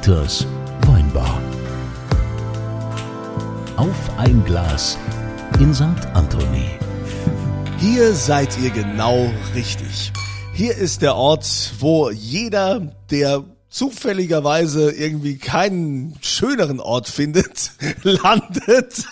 Dieters Weinbar. Auf ein Glas in St. Anthony. Hier seid ihr genau richtig. Hier ist der Ort, wo jeder, der zufälligerweise irgendwie keinen schöneren Ort findet, landet,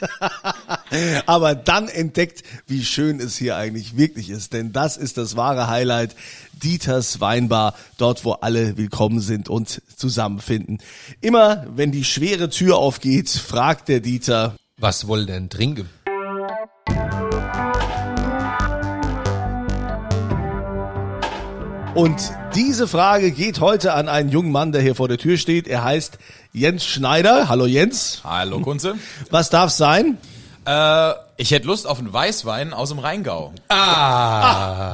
aber dann entdeckt, wie schön es hier eigentlich wirklich ist. Denn das ist das wahre Highlight. Dieters Weinbar, dort wo alle willkommen sind und zusammenfinden. Immer wenn die schwere Tür aufgeht, fragt der Dieter, Was wohl denn trinken? Und diese Frage geht heute an einen jungen Mann, der hier vor der Tür steht. Er heißt Jens Schneider. Hallo Jens. Hallo Kunze. Was darf sein? Äh, ich hätte Lust auf einen Weißwein aus dem Rheingau.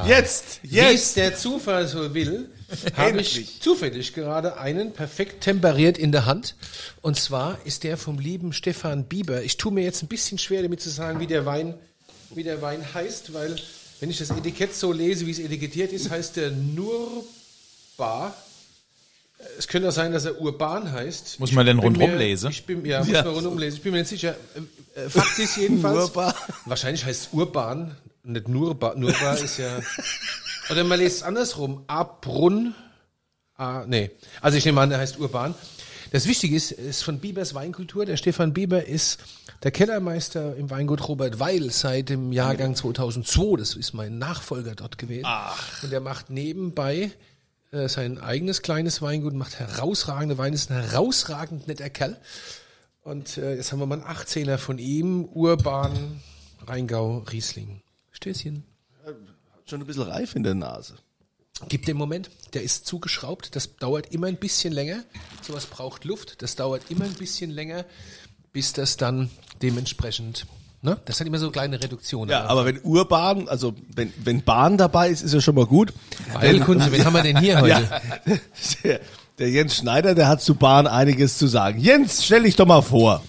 Jetzt, Wie es jetzt. der Zufall so will, habe ich zufällig gerade einen perfekt temperiert in der Hand. Und zwar ist der vom lieben Stefan Bieber. Ich tue mir jetzt ein bisschen schwer damit zu sagen, wie der Wein, wie der Wein heißt, weil wenn ich das Etikett so lese, wie es etikettiert ist, heißt der Nurba. Es könnte auch sein, dass er Urban heißt. Muss man denn mir- lesen? Ich bin, ja, muss Ja. man rundum lesen. Ich bin mir nicht sicher. Äh, äh, Fakt ist jedenfalls, Urban. wahrscheinlich heißt es Urban, nicht Nurba. Nurba ist ja, oder man liest es andersrum. Abrunn. Ah, nee. Also ich nehme an, der heißt Urban. Das Wichtige ist, ist von Biebers Weinkultur. Der Stefan Bieber ist der Kellermeister im Weingut Robert Weil seit dem Jahrgang 2002. Das ist mein Nachfolger dort gewesen. Und der macht nebenbei äh, sein eigenes kleines Weingut, macht herausragende Weine, ist ein herausragend netter Kerl. Und äh, jetzt haben wir mal einen 18er von ihm, Urban, Rheingau, Riesling. Stößchen. Schon ein bisschen reif in der Nase. Gibt den Moment, der ist zugeschraubt, das dauert immer ein bisschen länger. Sowas braucht Luft, das dauert immer ein bisschen länger, bis das dann dementsprechend, ne? Das hat immer so kleine Reduktionen. Ja, aber wenn Urban, also wenn, wenn Bahn dabei ist, ist ja schon mal gut. Weil, Kunze, wen haben wir denn hier heute? Ja, der, der Jens Schneider, der hat zu Bahn einiges zu sagen. Jens, stell dich doch mal vor.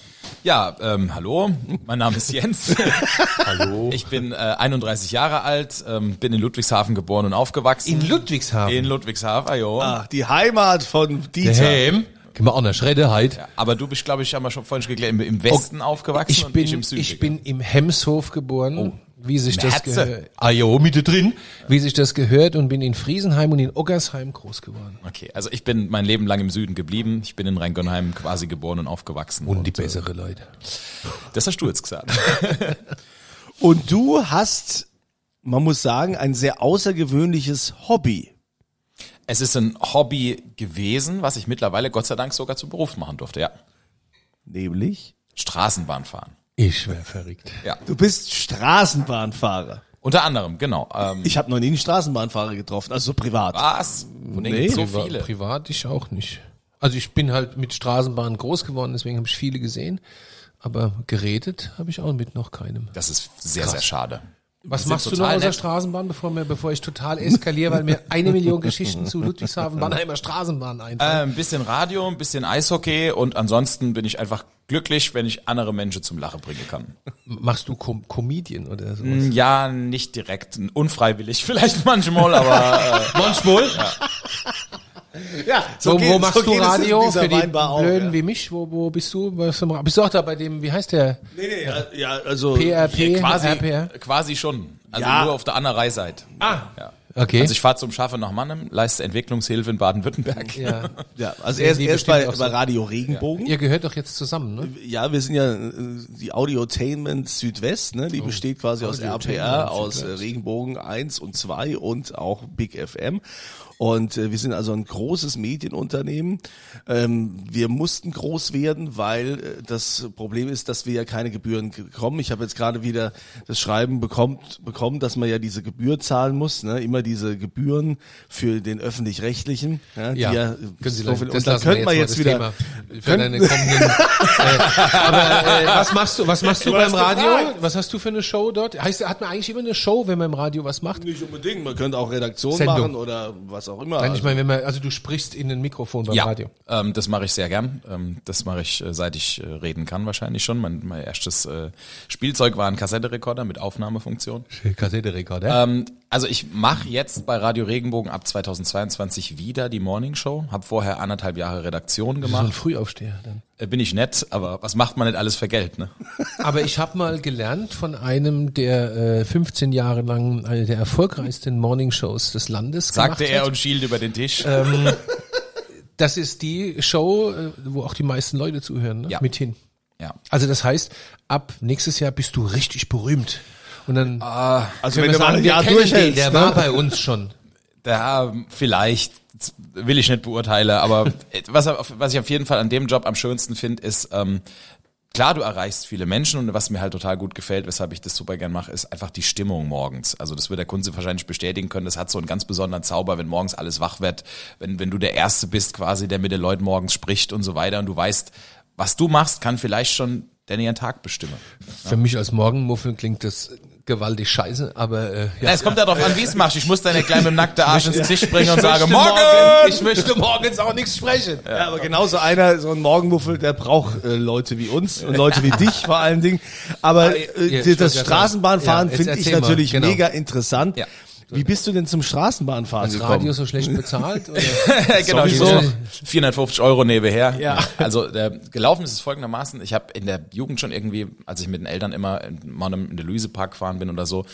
Ja, ähm, hallo, mein Name ist Jens. hallo. Ich bin äh, 31 Jahre alt, ähm, bin in Ludwigshafen geboren und aufgewachsen. In Ludwigshafen. In Ludwigshafen, jo. Ach, die Heimat von Dieter. Heim. Gehen wir auch nach Schredde heute. Ja, aber du bist, glaube ich, haben wir schon vorhin schon geklärt, im, im Westen aufgewachsen Ich und bin, ich im Süden. ich bin im Hemshof geboren, wie sich das gehört. Ah drin. Wie sich das gehört und bin in Friesenheim und in Oggersheim groß geworden. Okay, also ich bin mein Leben lang im Süden geblieben. Ich bin in Rheingönheim quasi geboren und aufgewachsen. Und die äh, bessere Leute. Das hast du jetzt gesagt. Und du hast, man muss sagen, ein sehr außergewöhnliches Hobby. Es ist ein Hobby gewesen, was ich mittlerweile Gott sei Dank sogar zum Beruf machen durfte, ja. Nämlich? Straßenbahn fahren. Ich wär verrückt. Ja. Du bist Straßenbahnfahrer. Unter anderem, genau. Ähm, Ich habe noch nie einen Straßenbahnfahrer getroffen, also so privat. was? Von denen Nee. gibt's so Priva- viele. Privat ich auch nicht. Also ich bin halt mit Straßenbahnen groß geworden, deswegen habe ich viele gesehen. Aber geredet habe ich auch mit noch keinem. Das ist sehr, Krass. sehr schade. Was machst du noch außer nett. Straßenbahn, bevor, mir, bevor ich total eskaliere, weil mir eine Million Geschichten zu Ludwigshafen, Mannheimer Straßenbahn Äh, einfallen? ein bisschen Radio, ein bisschen Eishockey und ansonsten bin ich einfach glücklich, wenn ich andere Menschen zum Lachen bringen kann. Machst du Com Comedian oder sowas? Mm, Ja, nicht direkt, unfreiwillig vielleicht manchmal, aber äh, Manchmal. Ja, wo, geht- wo machst du geht es in Radio dieser für die Weinbar auch, Blöden ja. wie mich? Wo, wo bist du? Was Bist du auch da bei dem, wie heißt der? Nee, nee, ja, ja, also PRP, quasi, RPR? quasi schon. Also Ja. nur auf der anderen Reisseite. Ah, Ja. okay. Also ich fahre zum Schaffen nach Mannheim, leiste Entwicklungshilfe in Baden-Württemberg. ja. ja, also er ist, er ist bei, auch so. bei Radio Regenbogen. Ihr gehört doch jetzt zusammen, ne? Ja, wir sind ja äh, die Audiotainment Südwest, ne? Die besteht quasi aus APR, aus äh. Regenbogen 1 und 2 und auch Big FM. Und äh, wir sind also ein großes Medienunternehmen. Ähm, wir mussten groß werden, weil äh, das Problem ist, dass wir ja keine Gebühren bekommen. Ich habe jetzt gerade wieder das Schreiben bekommt, bekommen, dass man ja diese Gebühr zahlen muss, ne? immer diese Gebühren für den öffentlich-rechtlichen. Ja, Ja, ja können Sie so viel, das und wir könnte man jetzt wieder kommenden. äh, aber äh, was machst du? Was machst du Du beim Radio? gefragt. Was hast du für eine Show dort? Heißt, hat man eigentlich immer eine Show, wenn man im Radio was macht? Nicht unbedingt, man könnte auch Redaktion Sendung. machen oder was auch immer. Nein, ich meine, wenn man, also du sprichst in ein Mikrofon beim Ja, Radio. ähm, das mache ich sehr gern. Ähm, das mache ich, äh, seit ich äh, reden kann wahrscheinlich schon. Mein, mein erstes äh, Spielzeug war ein Kassetterekorder mit Aufnahmefunktion. Kassetterekorder. Ähm, also ich mache jetzt bei Radio Regenbogen ab 2022 wieder die Morning Show. Habe vorher anderthalb Jahre Redaktion So ein gemacht. Frühaufsteher dann. Äh, Bin ich nett, aber was macht man nicht alles für Geld, ne? Aber ich habe mal gelernt von einem, der äh, 15 Jahre lang eine der erfolgreichsten Morningshows des Landes Sagte gemacht er hat. und schielt über den Tisch. Ähm, das ist die Show, äh, wo auch die meisten Leute zuhören, ne? Ja. mithin. ja. Also das heißt, ab nächstes Jahr bist du richtig berühmt. Und dann Also können wenn wir du mal ein Jahr durchhältst, der ne? war bei uns schon. Da vielleicht will ich nicht beurteilen, aber was, was ich auf jeden Fall an dem Job am schönsten finde, ist ähm, klar, du erreichst viele Menschen und was mir halt total gut gefällt, weshalb ich das super gern mache, ist einfach die Stimmung morgens. Also das wird der Kunze wahrscheinlich bestätigen können. Das hat so einen ganz besonderen Zauber, wenn morgens alles wach wird, wenn wenn du der Erste bist quasi, der mit den Leuten morgens spricht und so weiter und du weißt, was du machst, kann vielleicht schon den ihren Tag bestimmen. Für mich als Morgenmuffel klingt das gewaltig scheiße, aber äh, Ja, es kommt ja darauf an, wie es machst. Ich muss da nicht gleich mit dem nackten Arsch ins Gesicht springen und sagen, möchte morgen! Ich möchte morgens auch nichts sprechen. Ja, aber genauso einer, so ein Morgenmuffel, der braucht äh, Leute wie uns und Leute wie dich vor allen Dingen. Aber Ja, äh, ich das. Straßenbahnfahren Ja, finde ich natürlich genau. mega interessant. Ja. Wie bist du denn zum Straßenbahnfahren Das gekommen? Radio so schlecht bezahlt? Oder? genau, noch 450 Euro nebenher. Ja. Also der, gelaufen ist es folgendermaßen. Ich habe in der Jugend schon irgendwie, als ich mit den Eltern immer in, mal in den Luisepark gefahren bin oder so,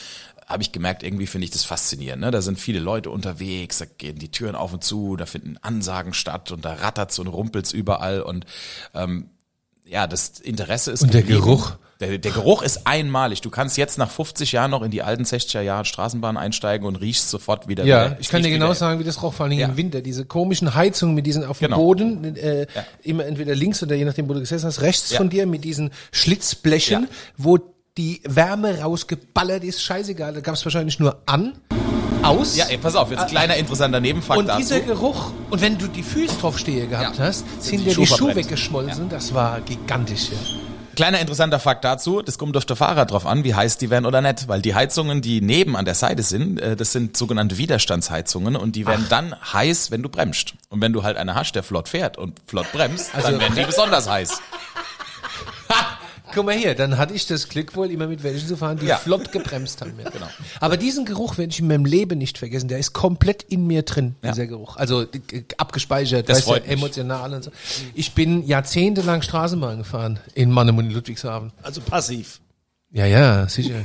habe ich gemerkt, irgendwie finde ich das faszinierend. Ne? Da sind viele Leute unterwegs, da gehen die Türen auf und zu, da finden Ansagen statt und da rattert's und rumpelt's überall und ähm, ja, das Interesse ist Und der geblieben. Geruch? Der, der Geruch ist einmalig. Du kannst jetzt nach 50 Jahren noch in die alten 60er Jahre Straßenbahn einsteigen und riechst sofort wieder. Ja, wieder. ich kann dir genau sagen, wie das roch, vor allem Ja. im Winter. Diese komischen Heizungen mit diesen auf dem Genau. Boden, äh, Ja. immer entweder links oder je nachdem, wo du gesessen hast, rechts Ja. von dir mit diesen Schlitzblechen, Ja. wo die Wärme rausgeballert ist, scheißegal. Da gab es wahrscheinlich nur an, aus. Ja, ey, pass auf, jetzt ein kleiner interessanter Nebenfakt und dazu. dieser Geruch, und wenn du die Füße drauf stehe gehabt Ja. hast, sind die dir die Schuhe Schuhe verbrennt. weggeschmolzen. Das war gigantisch. Ja. Kleiner interessanter Fakt dazu, das kommt auf der Fahrer drauf an, wie heiß die werden oder nicht, weil die Heizungen, die neben an der Seite sind, äh, das sind sogenannte Widerstandsheizungen und die werden dann heiß, wenn du bremst. Und wenn du halt eine hast, der flott fährt und flott bremst, Also- dann werden die besonders heiß. Guck mal hier, dann hatte ich das Glück wohl, immer mit welchen zu fahren, die Ja. flott gebremst haben. Ja. Genau. Aber diesen Geruch werde ich in meinem Leben nicht vergessen. Der ist komplett in mir drin, Ja. dieser Geruch. Also abgespeichert, Das weißt du, freut mich. emotional und so. Ich bin jahrzehntelang Straßenbahn gefahren in Mannem und Ludwigshafen. Also passiv. Ja, ja, sicher.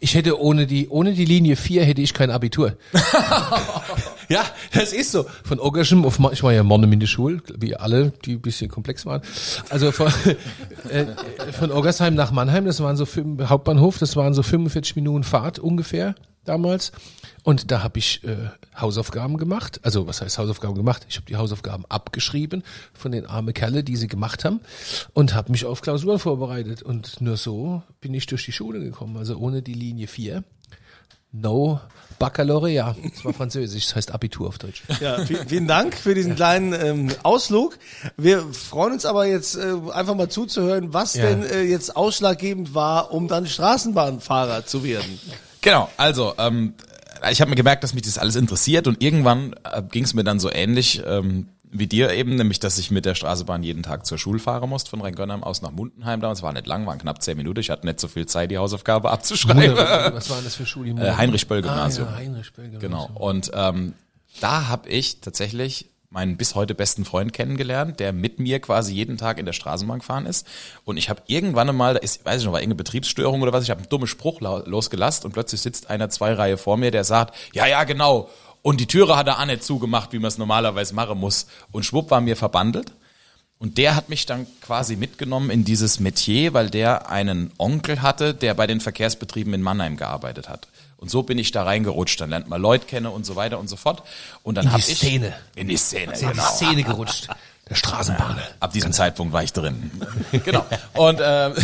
Ich hätte ohne die, ohne die Linie 4 hätte ich kein Abitur. ja, das ist so. Von Oggerschem auf, ich war ja Monnem in der Schule, wie alle, die ein bisschen komplex waren. Also von, äh, von Oggersheim nach Mannheim, das waren so fünf, Hauptbahnhof, das waren so 45 Minuten Fahrt ungefähr damals. Und da habe ich äh, Hausaufgaben gemacht. Also was heißt Hausaufgaben gemacht? Ich habe die Hausaufgaben abgeschrieben von den armen Kerle, die sie gemacht haben und habe mich auf Klausuren vorbereitet. Und nur so bin ich durch die Schule gekommen. Also ohne die Linie 4. No Baccalaureat. Das war Französisch, das heißt Abitur auf Deutsch. Ja, vielen, Dank für diesen kleinen ähm, Ausflug. Wir freuen uns aber jetzt äh, einfach mal zuzuhören, was Ja. denn äh, jetzt ausschlaggebend war, um dann Straßenbahnfahrer zu werden. Genau, also ähm, ich habe mir gemerkt, dass mich das alles interessiert und irgendwann äh, ging es mir dann so ähnlich ähm, wie dir eben, nämlich dass ich mit der Straßenbahn jeden Tag zur Schule fahren musste, von Rheingönheim aus nach Mundenheim damals. War nicht lang, waren knapp zehn Minuten. Ich hatte nicht so viel Zeit, die Hausaufgabe abzuschreiben. Was war das für Schule? Äh, Heinrich-Böll-Gymnasium. Ah, ja, Heinrich-Böll Genau. Und ähm, da habe ich tatsächlich meinen bis heute besten Freund kennengelernt, der mit mir quasi jeden Tag in der Straßenbahn gefahren ist. Und ich habe irgendwann einmal, da ist, weiß ich noch, war irgendeine Betriebsstörung oder was, ich habe einen dummen Spruch losgelassen und plötzlich sitzt einer zwei Reihe vor mir, der sagt, ja, ja, genau. Und die Türe hat er auch nicht zugemacht, wie man es normalerweise machen muss. Und schwupp war mir verbandelt. Und der hat mich dann quasi mitgenommen in dieses Metier, weil der einen Onkel hatte, der bei den Verkehrsbetrieben in Mannheim gearbeitet hat. Und so bin ich da reingerutscht. Dann lernt man Leute kennen und so weiter und so fort. Und dann In die hab ich Szene. in die Szene, in die genau. Szene gerutscht. Der Straßenbahner. Ab diesem Zeitpunkt war ich drin. genau. Und, ähm,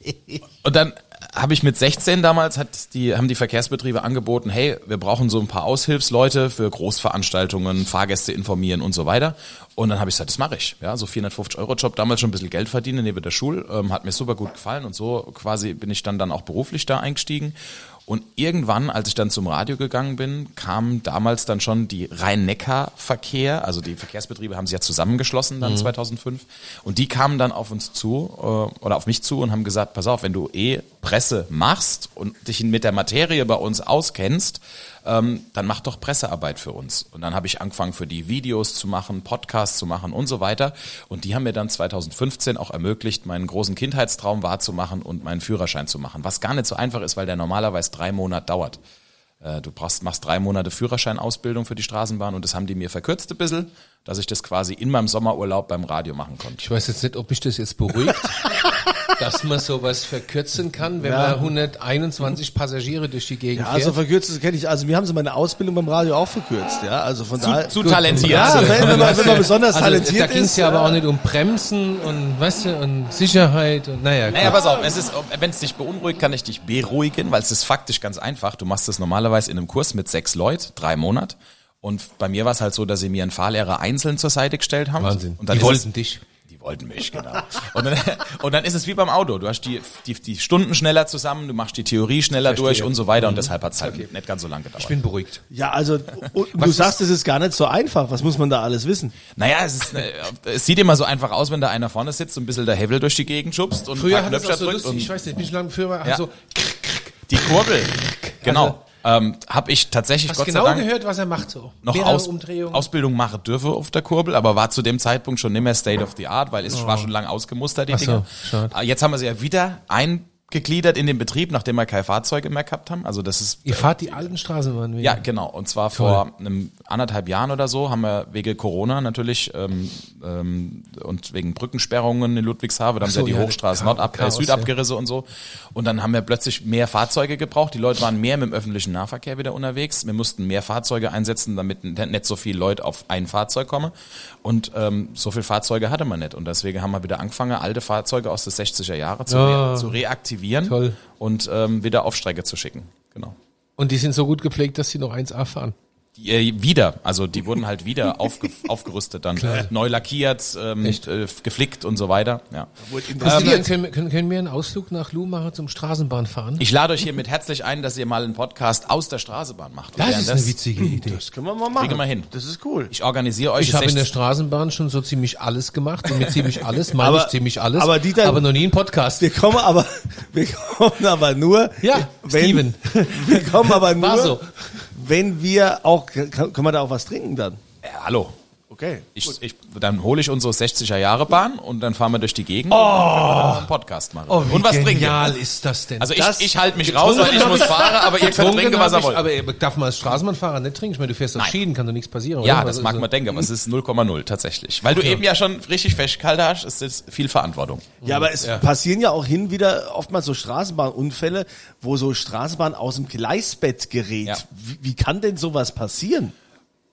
und dann habe ich mit 16 damals, hat die, haben die Verkehrsbetriebe angeboten, hey, wir brauchen so ein paar Aushilfsleute für Großveranstaltungen, Fahrgäste informieren und so weiter. Und dann habe ich gesagt, das mache ich. Ja, so 450 Euro Job, damals schon ein bisschen Geld verdienen neben der Schule, ähm, hat mir super gut gefallen und so quasi bin ich dann dann auch beruflich da eingestiegen. Und irgendwann, als ich dann zum Radio gegangen bin, kam damals dann schon die Rhein-Neckar-Verkehr, also die Verkehrsbetriebe haben sich ja zusammengeschlossen dann 2005 und die kamen dann auf uns zu äh, oder auf mich zu und haben gesagt, pass auf, wenn du eh Presse machst und dich mit der Materie bei uns auskennst, ähm, dann mach doch Pressearbeit für uns. Und dann habe ich angefangen, für die Videos zu machen, Podcasts zu machen und so weiter. Und die haben mir dann 2015 auch ermöglicht, meinen großen Kindheitstraum wahrzumachen und meinen Führerschein zu machen. Was gar nicht so einfach ist, weil der normalerweise drei Monate dauert. Äh, Du brauchst, machst drei Monate Führerscheinausbildung für die Straßenbahn und das haben die mir verkürzt ein bisschen, dass ich das quasi in meinem Sommerurlaub beim Radio machen konnte. Ich weiß jetzt nicht, ob mich das jetzt beruhigt, dass man sowas verkürzen kann, wenn Ja. man 121 Passagiere durch die Gegend Ja, also fährt. verkürzt das kenne ich. Also wir haben sie meine Ausbildung beim Radio auch verkürzt, ja. Also von daher. Zu talentiert. Ja, wenn, wenn, man, wenn man besonders also, talentiert da ging es ist. ja aber auch nicht um Bremsen und weißt du, und Sicherheit und naja. Naja, gut. pass auf, es ist, wenn es dich beunruhigt, kann ich dich beruhigen, weil es ist faktisch ganz einfach. Du machst es normalerweise in einem Kurs mit sechs Leuten, drei Monate. Und bei mir war es halt so, dass sie mir einen Fahrlehrer einzeln zur Seite gestellt haben. Wahnsinn. Und dann die wollten es, dich. Die wollten mich, genau. Und dann, und dann ist es wie beim Auto. Du hast die, die, die Stunden schneller zusammen, du machst die Theorie schneller Verstehe. durch und so weiter. Und deshalb hat es halt nicht ganz so lange gedauert. Ich bin beruhigt. Ja, also du sagst, es ist gar nicht so einfach. Was muss man da alles wissen? Naja, es, ist, äh, es sieht immer so einfach aus, wenn da einer vorne sitzt und ein bisschen der Hevel durch die Gegend schubst und Früher hat es auch Knöpfe so drückt. lustig, ich weiß nicht, bin ich lang früher war Ja. so, die Kurbel, genau. Also- ähm, habe ich tatsächlich hast Gott genau sei Dank gehört, was er macht so. noch Aus, Umdrehungen. Ausbildung machen dürfe auf der Kurbel, aber war zu dem Zeitpunkt schon nicht mehr State of the Art, weil es war schon lang ausgemustert, die Oh. Ach so, Dinger. schade. Äh, Jetzt haben wir sie ja wieder eingegliedert in den Betrieb, nachdem wir keine Fahrzeuge mehr gehabt haben. Also das ist Ihr fahrt die alten Straßenbahnen wieder. ja, genau. Und zwar vor einem anderthalb Jahren oder so haben wir wegen Corona natürlich ähm, ähm, und wegen Brückensperrungen in Ludwigshafen, da haben so, sie ja die Hochstraße Nord ab, Chaos, Süd ja. abgerissen und so. Und dann haben wir plötzlich mehr Fahrzeuge gebraucht. Die Leute waren mehr mit dem öffentlichen Nahverkehr wieder unterwegs. Wir mussten mehr Fahrzeuge einsetzen, damit nicht so viele Leute auf ein Fahrzeug kommen. Und ähm, so viele Fahrzeuge hatte man nicht. Und deswegen haben wir wieder angefangen, alte Fahrzeuge aus den 60er Jahren zu, Ja. re zu reaktivieren Toll. und ähm, wieder auf Strecke zu schicken. Genau. Und die sind so gut gepflegt, dass sie noch 1A fahren. Die, äh, wieder, also die wurden halt wieder aufge aufgerüstet, dann neu lackiert, ähm, äh, geflickt und so weiter. Ja. Christian, können, können, können wir einen Ausflug nach Lumacher zum Straßenbahnfahren? Ich lade euch hiermit herzlich ein, dass ihr mal einen Podcast aus der Straßenbahn macht. Das ist während eine witzige Idee. Das können wir mal machen. Kriegen wir hin. Das ist cool. Ich organisiere euch Ich habe in der 60 Straßenbahn schon so ziemlich alles gemacht mit ziemlich alles meine Aber- ich ziemlich alles, aber Dieter- aber noch nie ein Podcast. Wir kommen aber, wir kommen aber nur, Ja, Steven. wir kommen aber nur, War so. Wenn wir auch, kann, können wir da auch was trinken dann? Ja, hallo. Okay. Ich, ich, dann hole ich unsere 60er Jahre Bahn und dann fahren wir durch die Gegend und dann können wir einen Podcast machen. Oh, wie und was genial trinken. ist das denn? Also Das- ich, ich halte mich raus, weil ich muss fahren, aber ihr könnt trinken, was ihr ich, wollt. aber ihr- darf man als Straßenbahnfahrer nicht trinken? Ich meine, du fährst auf. Schienen, kann doch nichts passieren, ja, oder? das Was mag ist man denken, aber es ist 0,0 tatsächlich. Weil du eben ja schon richtig festgehalten hast, ist das viel Verantwortung. Ja, aber es passieren ja auch hin wieder oftmals so Straßenbahnunfälle, wo so Straßenbahn aus dem Gleisbett gerät. Ja. Wie, wie kann denn sowas passieren?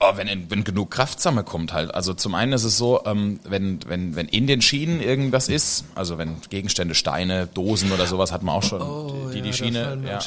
Oh, wenn, wenn genug Kraft zusammenkommt halt. Also zum einen ist es so, ähm, wenn, wenn, wenn in den Schienen irgendwas ist, also wenn Gegenstände, Steine, Dosen oder sowas hat man auch schon, die, die Schiene. ja.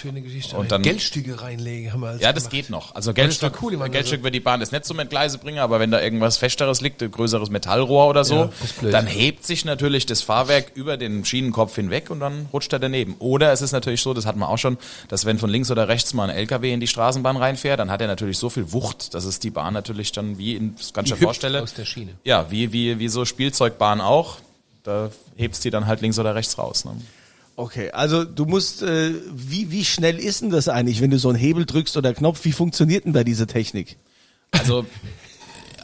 Und dann, Geldstücke reinlegen haben wir als ja, das gemacht. geht noch. Also Geldstück, cool, Geldstück wird die Bahn das nicht zum Entgleise bringen, aber wenn da irgendwas Festeres liegt, ein größeres Metallrohr oder so, Ja, dann hebt sich natürlich das Fahrwerk über den Schienenkopf hinweg und dann rutscht er daneben. Oder es ist natürlich so, das hat man auch schon, dass wenn von links oder rechts mal ein LKW in die Straßenbahn reinfährt, dann hat er natürlich so viel Wucht, dass es die Bahn natürlich dann wie in, hüpft vorstellen. aus der Schiene. Ja, wie, wie, wie so Spielzeugbahn auch. Da hebst die dann halt links oder rechts raus. Ne? Okay, also du musst, äh, wie, wie schnell ist denn das eigentlich, wenn du so einen Hebel drückst oder Knopf, wie funktioniert denn da diese Technik? Also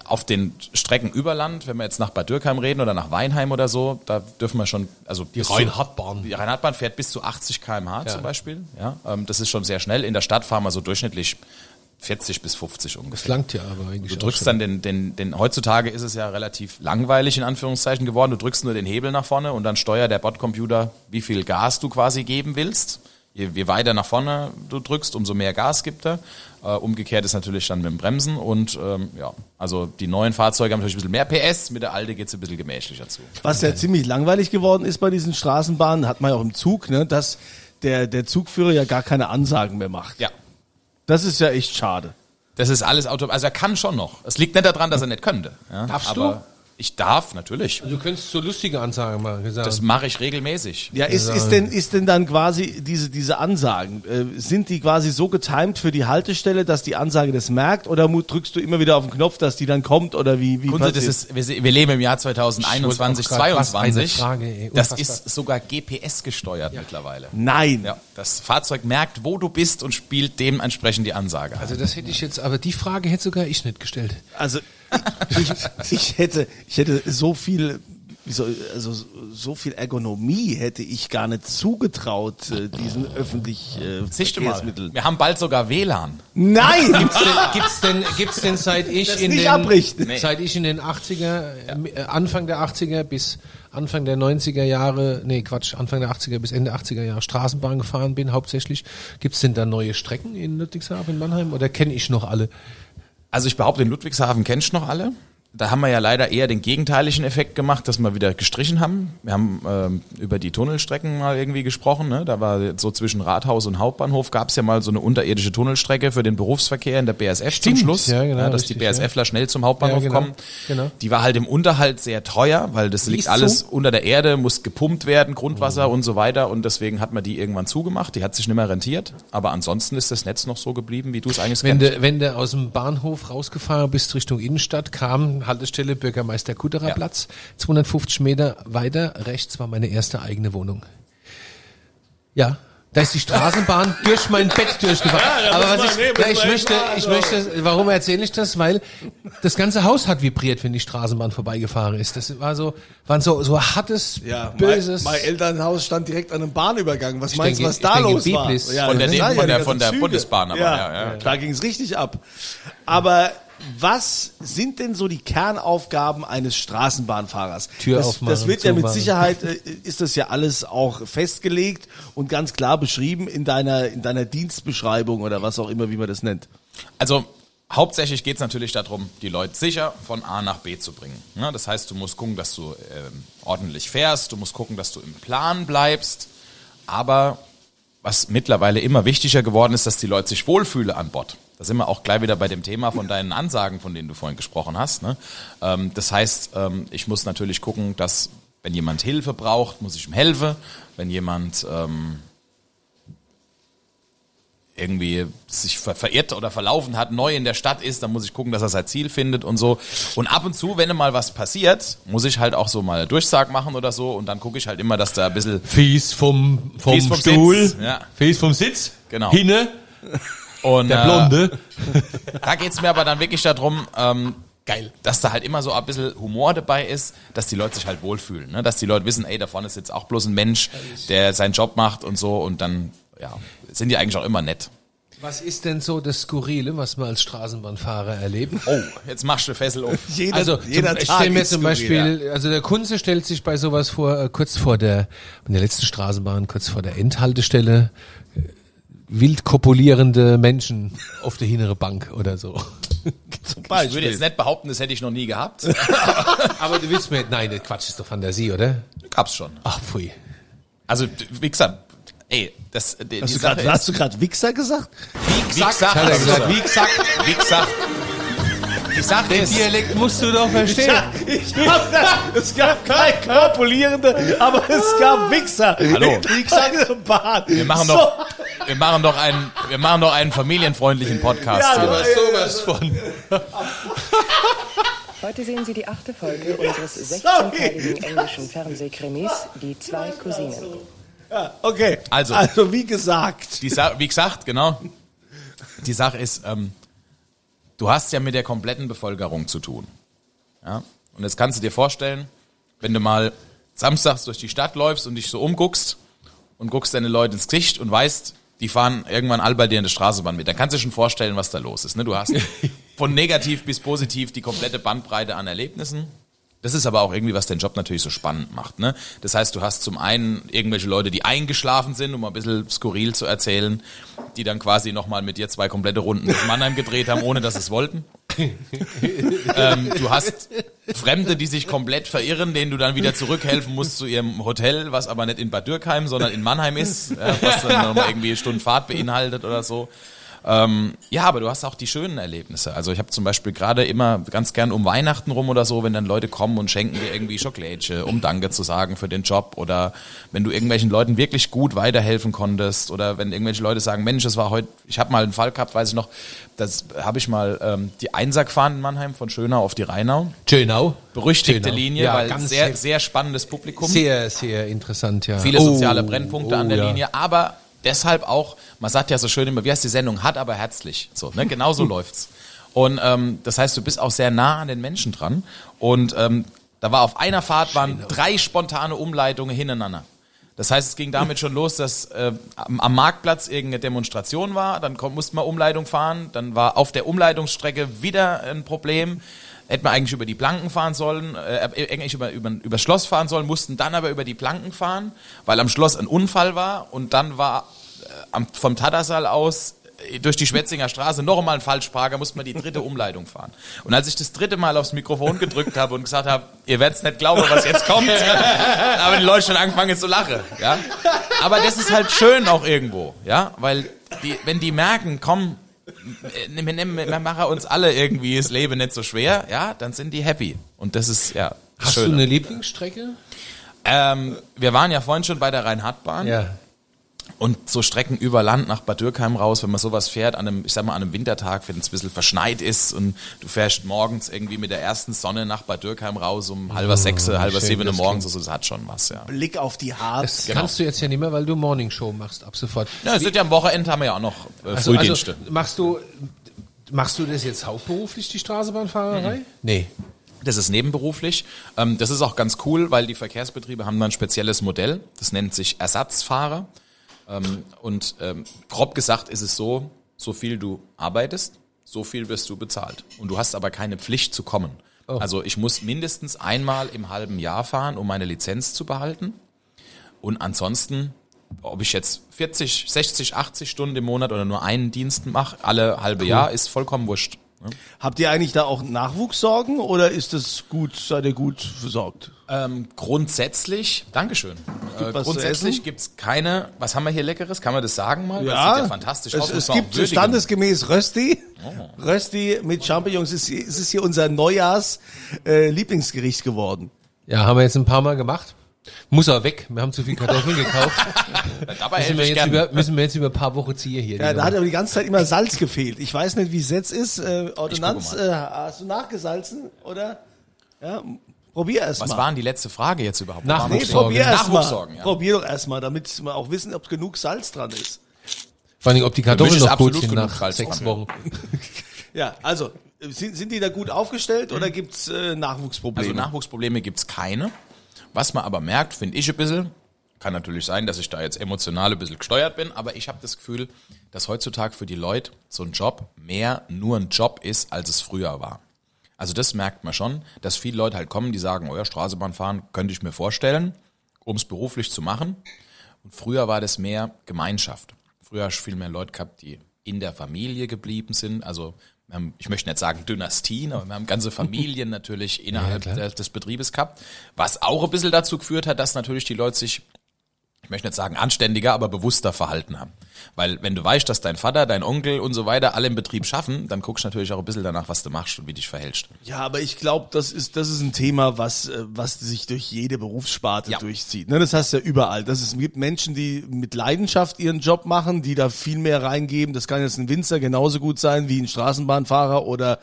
auf den Strecken über Land, wenn wir jetzt nach Bad Dürkheim reden oder nach Weinheim oder so, da dürfen wir schon, also die Rheinradbahn. Die Rheinradbahn fährt bis zu 80 km/h zum Beispiel. Ja, ähm, das ist schon sehr schnell. In der Stadt fahren wir so durchschnittlich 40 bis 50 Das ungefähr. langt ja aber eigentlich Du auch drückst schon. dann den, den, den, heutzutage ist es ja relativ langweilig in Anführungszeichen geworden. Du drückst nur den Hebel nach vorne und dann steuert der Bordcomputer, wie viel Gas du quasi geben willst. Je, je weiter nach vorne du drückst, umso mehr Gas gibt er. Äh, umgekehrt ist natürlich dann mit dem Bremsen und ähm, ja, also die neuen Fahrzeuge haben natürlich ein bisschen mehr PS, mit der alte geht's ein bisschen gemächlicher zu. Was ja ziemlich langweilig geworden ist bei diesen Straßenbahnen, hat man ja auch im Zug, ne, dass der, der Zugführer ja gar keine Ansagen mehr macht. Ja, Das ist ja echt schade. das ist alles automatisch. Also er kann schon noch. Es liegt nicht daran, dass er nicht könnte. Ja, Darfst aber Ich darf, natürlich. Du könntest so lustige Ansagen machen. Gesagt. Das mache ich regelmäßig. Ja, ist, ist denn, ist denn dann quasi diese, diese Ansagen, äh, sind die quasi so getimed für die Haltestelle, dass die Ansage das merkt oder drückst du immer wieder auf den Knopf, dass die dann kommt oder wie, wie Kunze, das ist, wir, wir leben im Jahr 2021, Ich wollte auch grad- was eine 22. Frage, ey. das ist sogar GPS gesteuert mittlerweile. Nein. Ja, das Fahrzeug merkt, wo du bist und spielt dementsprechend die Ansage. also das hätte ich jetzt, aber die Frage hätte sogar ich nicht gestellt. Also ich, ich hätte, ich hätte so viel, also so viel Ergonomie hätte ich gar nicht zugetraut äh, diesen öffentlich äh, Siehst du mal, wir haben bald sogar WLAN. Nein! Gibt's denn, gibt's denn, gibt's denn seit ich Das in den, abrichten. Seit ich in den 80er, äh, Anfang der 80er bis Anfang der 90er Jahre, nee Quatsch, Anfang der 80er bis Ende 80er Jahre Straßenbahn gefahren bin, hauptsächlich. Gibt's denn da neue Strecken in Ludwigshafen, in Mannheim oder kenne ich noch alle? Also ich behaupte, in Ludwigshafen kennst du noch alle. Da haben wir ja leider eher den gegenteiligen Effekt gemacht, dass wir wieder gestrichen haben. Wir haben ähm, über die Tunnelstrecken mal irgendwie gesprochen. Ne? Da war so zwischen Rathaus und Hauptbahnhof gab es ja mal so eine unterirdische Tunnelstrecke für den Berufsverkehr in der BSF Stimmt, zum Schluss, ja, genau, dass richtig, die BSFler schnell zum Hauptbahnhof Ja, genau, kommen. genau. Die war halt im Unterhalt sehr teuer, weil das liegt ist alles zu? unter der Erde, muss gepumpt werden, Grundwasser und so weiter. Und deswegen hat man die irgendwann zugemacht. Die hat sich nicht mehr rentiert. Aber ansonsten ist das Netz noch so geblieben, wie du es eigentlich Wenn kennst. wenn du aus dem Bahnhof rausgefahren bist Richtung Innenstadt, kam Haltestelle Bürgermeister Kutterer Ja. Platz. 250 Meter weiter rechts war meine erste eigene Wohnung. Ja. Da ist die Straßenbahn durch mein Bett durchgefahren. Aber was ich, muss ja, ich möchte, ich möchte, warum erzähle ich das? Weil das ganze Haus hat vibriert, wenn die Straßenbahn vorbeigefahren ist. Das war so, waren so, so hartes, Ja, böses. mein, mein Elternhaus stand direkt an einem Bahnübergang. Was meinst du, was ich da denke los war? Biblis. Von der- von ich der- von der. Bundesbahn aber, ja, ja. Da ging's richtig ab. Aber was sind denn so die Kernaufgaben eines Straßenbahnfahrers? Tür das, aufmachen, das wird ja mit. Sicherheit, äh, ist das ja alles auch festgelegt und ganz klar beschrieben in deiner, in deiner Dienstbeschreibung oder was auch immer, wie man das nennt. Also hauptsächlich geht es natürlich darum, die Leute sicher von A nach B zu bringen. Ja, das heißt, du musst gucken, dass du ähm, ordentlich fährst, du musst gucken, dass du im Plan bleibst. Aber was mittlerweile immer wichtiger geworden ist, dass die Leute sich wohlfühlen an Bord. Da sind wir auch gleich wieder bei dem Thema von deinen Ansagen, von denen du vorhin gesprochen hast. Ne? Ähm, das heißt, ähm, ich muss natürlich gucken, dass wenn jemand Hilfe braucht, muss ich ihm helfen. Wenn jemand ähm, irgendwie sich ver verirrt oder verlaufen hat, neu in der Stadt ist, dann muss ich gucken, dass er sein Ziel findet und so. Und ab und zu, wenn mal was passiert, muss ich halt auch so mal Durchsag machen oder so und dann gucke ich halt immer, dass da ein bisschen Fies vom, vom Fies vom Stuhl. Sitz, ja. Fies vom Sitz. Genau. Hinne. und Der äh, Blonde. Da geht's mir aber dann wirklich darum, ähm, geil, dass da halt immer so ein bisschen Humor dabei ist, dass die Leute sich halt wohlfühlen, ne? dass die Leute wissen, ey, da vorne ist jetzt auch bloß ein Mensch, der seinen Job macht und so und dann, ja, sind die eigentlich auch immer nett. Was ist denn so das Skurrile, was man als Straßenbahnfahrer erlebt? Oh, jetzt machst du Fessel auf. Jeder, Also jeder zum, ich Tag stelle mir zum skurril, Beispiel, also der Kunze stellt sich bei sowas vor, äh, kurz vor der, in der letzten Straßenbahn, kurz vor der Endhaltestelle, äh, wild kopulierende Menschen auf der hintere Bank oder so. Zum Ich würde Beispiel. jetzt nicht behaupten, das hätte ich noch nie gehabt. Aber du willst mir, nein, das Quatsch ist doch Fantasie, oder? Gab's schon. Ach, pfui. Also, wie gesagt, ey, das, die, Hast die du grad, Sache hast ist, du gerade Wichser gesagt? wie gesagt, hat er gesagt. die Sache ist, Dialekt musst du doch verstehen. Ja, ich hab das, es gab kein Korpulierende, aber es gab Wichser. Hallo. Wichser wir machen so. doch, wir machen doch einen, wir machen doch einen familienfreundlichen Podcast Ja, aber- sowas von. Heute sehen Sie die achte Folge unseres Sorry. 16-teiligen englischen Fernsehkrimis Die zwei Cousinen. Ja, okay. Also. also wie gesagt. Die Sa wie gesagt, genau. Die Sache ist, ähm, du hast ja mit der kompletten Bevölkerung zu tun. Ja? Und jetzt kannst du dir vorstellen, wenn du mal samstags durch die Stadt läufst und dich so umguckst und guckst deine Leute ins Gesicht und weißt, die fahren irgendwann all bei dir in der Straßenbahn mit, dann kannst du dir schon vorstellen, was da los ist. Ne? Du hast von negativ bis positiv die komplette Bandbreite an Erlebnissen. Das ist aber auch irgendwie, was den Job natürlich so spannend macht. Ne? Das heißt, du hast zum einen irgendwelche Leute, die eingeschlafen sind, um mal ein bisschen skurril zu erzählen, die dann quasi nochmal mit dir zwei komplette Runden durch Mannheim gedreht haben, ohne dass sie es wollten. ähm, du hast Fremde, die sich komplett verirren, denen du dann wieder zurückhelfen musst zu ihrem Hotel, was aber nicht in Bad Dürkheim, sondern in Mannheim ist, ja, was dann nochmal irgendwie eine Stunde Fahrt beinhaltet oder so. Ähm, ja, aber du hast auch die schönen Erlebnisse. Also ich habe zum Beispiel gerade immer ganz gern um Weihnachten rum oder so, wenn dann Leute kommen und schenken dir irgendwie Schokolädchen, um Danke zu sagen für den Job oder wenn du irgendwelchen Leuten wirklich gut weiterhelfen konntest oder wenn irgendwelche Leute sagen, Mensch, das war heute, ich habe mal einen Fall gehabt, weiß ich noch, das habe ich mal ähm, die Einser gefahren in Mannheim von Schönau auf die Rheinau. Schönau. Berüchtigte Schönau. Linie, Ja, weil ganz sehr, sehr- sehr spannendes Publikum Sehr, sehr interessant, ja. viele Oh, soziale Brennpunkte an der oh, ja. Linie, aber deshalb auch, man sagt ja so schön immer, wie heißt die Sendung, hat aber herzlich. So, ne? Genau so läuft's. Und ähm, das heißt, du bist auch sehr nah an den Menschen dran. Und ähm, da war auf einer Fahrt waren drei spontane Umleitungen hintereinander. Das heißt, es ging damit schon los, dass äh, am, Marktplatz irgendeine Demonstration war, dann musste man Umleitung fahren, dann war auf der Umleitungsstrecke wieder ein Problem. Hätten wir eigentlich über die Planken fahren sollen, äh, eigentlich über, über, über das Schloss fahren sollen, mussten dann aber über die Planken fahren, weil am Schloss ein Unfall war und dann war äh, am, vom Tattersall aus äh, durch die Schwetzinger Straße noch einmal ein Falschparker, musste man die dritte Umleitung fahren. Und als ich das dritte Mal aufs Mikrofon gedrückt habe und gesagt habe, ihr werdet nicht glauben, was jetzt kommt, haben die Leute schon angefangen zu lachen. Ja? Aber das ist halt schön auch irgendwo, ja, weil die, wenn die merken, komm, äh, wir, nehmen, wir machen uns alle irgendwie das Leben nicht so schwer, ja, dann sind die happy. Und das ist ja Hast Schöne. du eine Lieblingsstrecke? ähm, wir waren ja vorhin schon bei der Rhein-Hart-Bahn. Ja. Und so Strecken über Land nach Bad Dürkheim raus, wenn man sowas fährt, an einem, ich sag mal, an einem Wintertag, wenn es ein bisschen verschneit ist und du fährst morgens irgendwie mit der ersten Sonne nach Bad Dürkheim raus um halber sechs, halber sieben das morgens, also das hat schon was, ja. Blick auf die Hart. Das kannst du jetzt ja nicht mehr, weil du Morning Show machst ab sofort. Ja, es wird ja am Wochenende haben wir ja auch noch äh, Also, Frühdienste. also machst du machst du das jetzt hauptberuflich die Straßenbahnfahrerei? Nee. Das ist nebenberuflich. Ähm, das ist auch ganz cool, weil die Verkehrsbetriebe haben da ein spezielles Modell. Das nennt sich Ersatzfahrer. Ähm, und ähm, grob gesagt ist es so, so viel du arbeitest, so viel wirst du bezahlt. Und du hast aber keine Pflicht zu kommen. Also ich muss mindestens einmal im halben Jahr fahren, um meine Lizenz zu behalten. Und ansonsten, ob ich jetzt 40, 60, 80 Stunden im Monat oder nur einen Dienst mache, alle halbe Jahr, ist vollkommen wurscht. Ne? Habt ihr eigentlich da auch Nachwuchssorgen oder ist es gut, seid ihr gut versorgt? Ähm, grundsätzlich, Dankeschön. Äh, was zu grundsätzlich gibt's keine, was haben wir hier Leckeres? Kann man das sagen mal? das Ja, sieht ja fantastisch es, aus. es gibt standesgemäß Rösti. Rösti mit Champignons. Es ist, es ist hier unser Neujahrs äh, Lieblingsgericht geworden. Ja, haben wir jetzt ein paar Mal gemacht. Muss er weg. Wir haben zu viel Kartoffeln gekauft. Dabei müssen, wir jetzt über, müssen wir jetzt über ein paar Wochen ziehen hier. Ja, da hat aber die ganze Zeit immer Salz gefehlt. Ich weiß nicht, wie es jetzt ist. Äh, Ordonnanz, gucke äh, hast du nachgesalzen oder? Ja, probier erst Was mal. war denn die letzte Frage jetzt überhaupt? Nach- Nee, probier erst mal. Nachwuchssorgen, ja. Probier doch erst mal, damit wir auch wissen, ob genug Salz dran ist. Vor allem, ob die Kartoffeln noch gut sind nach Salz sechs Wochen. Ja, also sind, sind die da gut aufgestellt oder gibt's äh, Nachwuchsprobleme? Also Nachwuchsprobleme gibt's keine. Was man aber merkt, finde ich ein bisschen, kann natürlich sein, dass ich da jetzt emotional ein bisschen gesteuert bin, aber ich habe das Gefühl, dass heutzutage für die Leute so ein Job mehr nur ein Job ist, als es früher war. Also das merkt man schon, dass viele Leute halt kommen, die sagen, oh ja, Straßenbahn fahren könnte ich mir vorstellen, um es beruflich zu machen. Und früher war das mehr Gemeinschaft. Früher hast du viel mehr Leute gehabt, die in der Familie geblieben sind. Also wir haben, ich möchte nicht sagen Dynastien, aber wir haben ganze Familien natürlich innerhalb der, des Betriebes gehabt. Was auch ein bisschen dazu geführt hat, dass natürlich die Leute sich ich möchte nicht sagen anständiger, aber bewusster verhalten haben. Weil wenn du weißt, dass dein Vater, dein Onkel und so weiter alle im Betrieb schaffen, dann guckst du natürlich auch ein bisschen danach, was du machst und wie dich verhältst. Ja, aber ich glaube, das ist, das ist ein Thema, was, äh, was sich durch jede Berufssparte Ja. durchzieht. Ne, das hast du ja überall. Das ist, es gibt Menschen, die mit Leidenschaft ihren Job machen, die da viel mehr reingeben. Das kann jetzt ein Winzer genauso gut sein wie ein Straßenbahnfahrer oder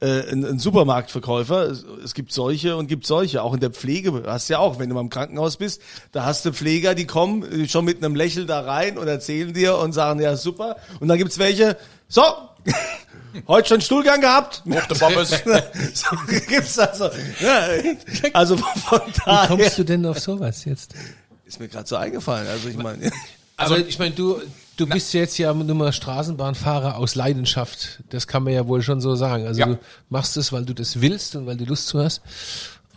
äh, ein, ein Supermarktverkäufer. Es, es gibt solche und gibt solche. Auch in der Pflege hast du ja auch, wenn du mal im Krankenhaus bist, da hast du Pfleger, die kommen äh, schon mit einem Lächeln da rein und erzählen dir und sagen, ja super. Und dann gibt's welche, so, heute schon Stuhlgang gehabt? Hoch der Pommes. so gibt's also. Ja, also von Wie daher kommst du denn auf sowas jetzt? ist mir gerade so eingefallen. Also ich meine, Aber ich meine, du, du bist jetzt ja nur mal Straßenbahnfahrer aus Leidenschaft. Das kann man ja wohl schon so sagen. Also Ja. du machst es, weil du das willst und weil du Lust zu hast.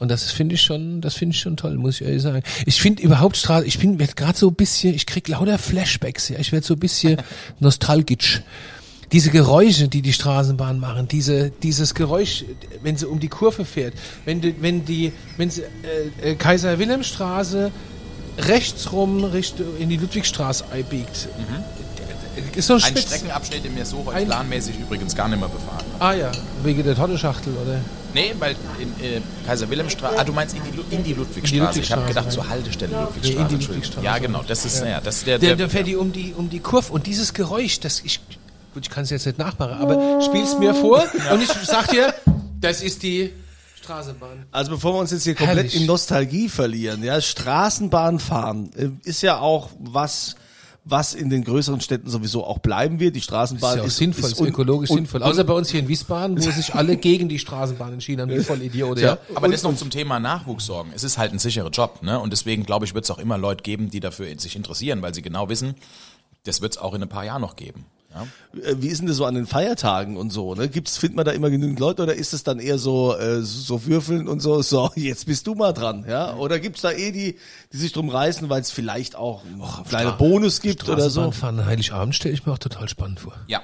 Und das finde ich schon, das finde ich schon toll, muss ich ehrlich sagen. Ich finde überhaupt Straße, ich bin werd gerade so ein bisschen, ich krieg lauter Flashbacks, ja. Ich werde so ein bisschen nostalgisch. Diese Geräusche, die die Straßenbahn machen, diese, dieses Geräusch, wenn sie um die Kurve fährt, wenn die, wenn die, wenn sie äh, äh, Kaiser Wilhelm Straße rechts rum Richtung in die Ludwigstraße einbiegt. Ist so ein Ein Spitz. Streckenabschnitt, den wir so Ein- planmäßig übrigens gar nicht mehr befahren. Ah ja, wegen der Tonnenschachtel, oder? Nee, weil in äh, Kaiser Wilhelmstraße, ah, du meinst in die, Lu- in die Ludwigstraße. In die ich habe Ludwigstraße, gedacht ja. zur Haltestelle Nee, Ludwigstraße. in die. Ludwigstraße. Ja, genau, das ist, ja. das ist der, Der, der, der fährt die um die um die Kurve und dieses Geräusch, das ich gut, ich kann es jetzt nicht nachmachen, aber spiel's mir vor und ich sag dir, das ist die Straßenbahn. Also bevor wir uns jetzt hier komplett Herrlich. in Nostalgie verlieren, ja, Straßenbahn fahren äh, ist ja auch was, was in den größeren Städten sowieso auch bleiben wird. Die Straßenbahn Ist ja auch ist sinnvoll, ist un- ökologisch un- sinnvoll. Außer bei uns hier in Wiesbaden, wo sich alle gegen die Straßenbahn entschieden haben, wie voll Idioten. Ja. aber das noch zum Thema Nachwuchssorgen. Es ist halt ein sicherer Job, ne? Und deswegen glaube ich, wird es auch immer Leute geben, die dafür sich interessieren, weil sie genau wissen, das wird es auch in ein paar Jahren noch geben. Ja? Äh, Wie ist denn das so an den Feiertagen und so? Ne? Gibt's, findet man da immer genügend Leute oder ist es dann eher so, äh, so würfeln und so, so, jetzt bist du mal dran, ja? Oder gibt's da eh die, die sich drum reißen, weil es vielleicht auch einen kleinen Bonus gibt oder so? An Heiligabend stelle ich mir auch total spannend vor. Ja,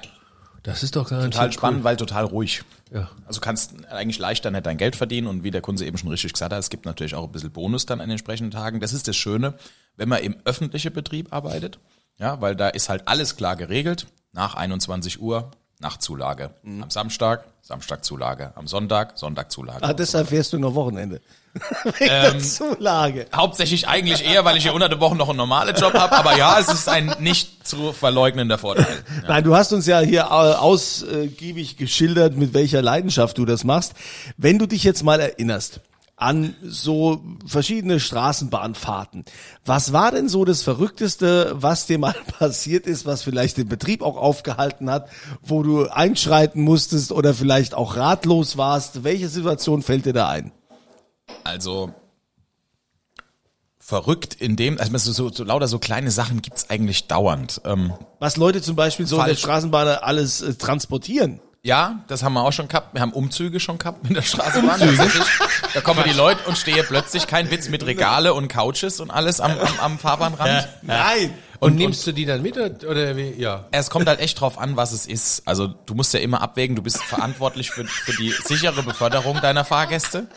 Das ist doch garantiert total cool. spannend, weil total ruhig. Ja. Also kannst eigentlich leichter nicht dein Geld verdienen und wie der Kunde eben schon richtig gesagt hat, es gibt natürlich auch ein bisschen Bonus dann an den entsprechenden Tagen. Das ist das Schöne, wenn man im öffentlichen Betrieb arbeitet, ja, weil da ist halt alles klar geregelt. Nach 21 Uhr Nachtzulage. Am Samstag, Samstagzulage. Am Sonntag, Sonntagzulage. Ah, deshalb fährst du noch Wochenende. Wegen der Zulage. Hauptsächlich eigentlich eher, weil ich hier unter der Woche noch einen normalen Job habe, aber ja, es ist ein nicht zu verleugnender Vorteil. Ja. Nein, du hast uns ja hier ausgiebig geschildert, mit welcher Leidenschaft du das machst. Wenn du dich jetzt mal erinnerst an so verschiedene Straßenbahnfahrten, was war denn so das Verrückteste, was dir mal passiert ist, was vielleicht den Betrieb auch aufgehalten hat, wo du einschreiten musstest oder vielleicht auch ratlos warst? Welche Situation fällt dir da ein? Also verrückt in dem, also so, so lauter so kleine Sachen gibt's eigentlich dauernd. Ähm, Was Leute zum Beispiel so in der Falsch. Straßenbahn alles äh, transportieren? Ja, das haben wir auch schon gehabt. Wir haben Umzüge schon gehabt mit der Straßenbahn. Tatsächlich. Da kommen die Leute und stehe plötzlich, kein Witz, mit Regale und Couches und alles am, am, am Fahrbahnrand. Nein! Und, nimmst du die dann mit oder- oder wie? Ja. Es kommt halt echt drauf an, was es ist. Also du musst ja immer abwägen, du bist verantwortlich für, für die sichere Beförderung deiner Fahrgäste.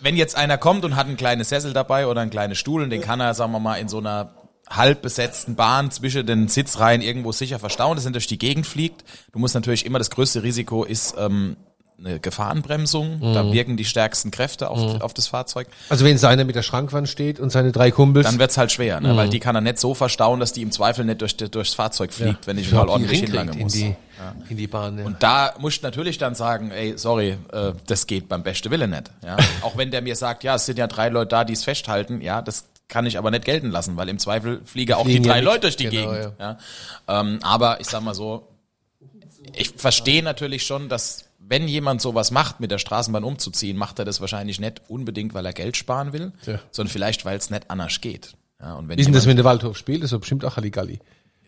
Wenn jetzt einer kommt und hat ein kleines Sessel dabei oder einen kleinen Stuhl, und den kann er, sagen wir mal, in so einer halb besetzten Bahn zwischen den Sitzreihen irgendwo sicher verstauen, dass er durch die Gegend fliegt. Du musst natürlich immer, das größte Risiko ist ähm, eine Gefahrenbremsung. Da wirken die stärksten Kräfte auf, auf das Fahrzeug. Also wenn seiner mit der Schrankwand steht und seine drei Kumpels. Dann wird's halt schwer, ne? weil die kann er nicht so verstauen, dass die im Zweifel nicht durch, durchs Fahrzeug fliegt, wenn ich Ja, mal ordentlich hinkriegt hinlangen in muss. die, in die Bahn. Ja. Und da musst du natürlich dann sagen, ey, sorry, äh, das geht beim beste Wille nicht. Ja? Auch wenn der mir sagt, ja, es sind ja drei Leute da, die es festhalten, ja, das kann ich aber nicht gelten lassen, weil im Zweifel fliege auch Fliegen die ja drei mit. Leute durch die Genau, Gegend. Ja. Ähm, aber ich sag mal so, ich verstehe natürlich schon, dass wenn jemand sowas macht, mit der Straßenbahn umzuziehen, macht er das wahrscheinlich nicht unbedingt, weil er Geld sparen will, Ja. sondern vielleicht, weil es nicht anders geht. Ja, und wenn Wie ist denn das, wenn der Waldhof spielt? Das ist doch bestimmt auch Halligalli.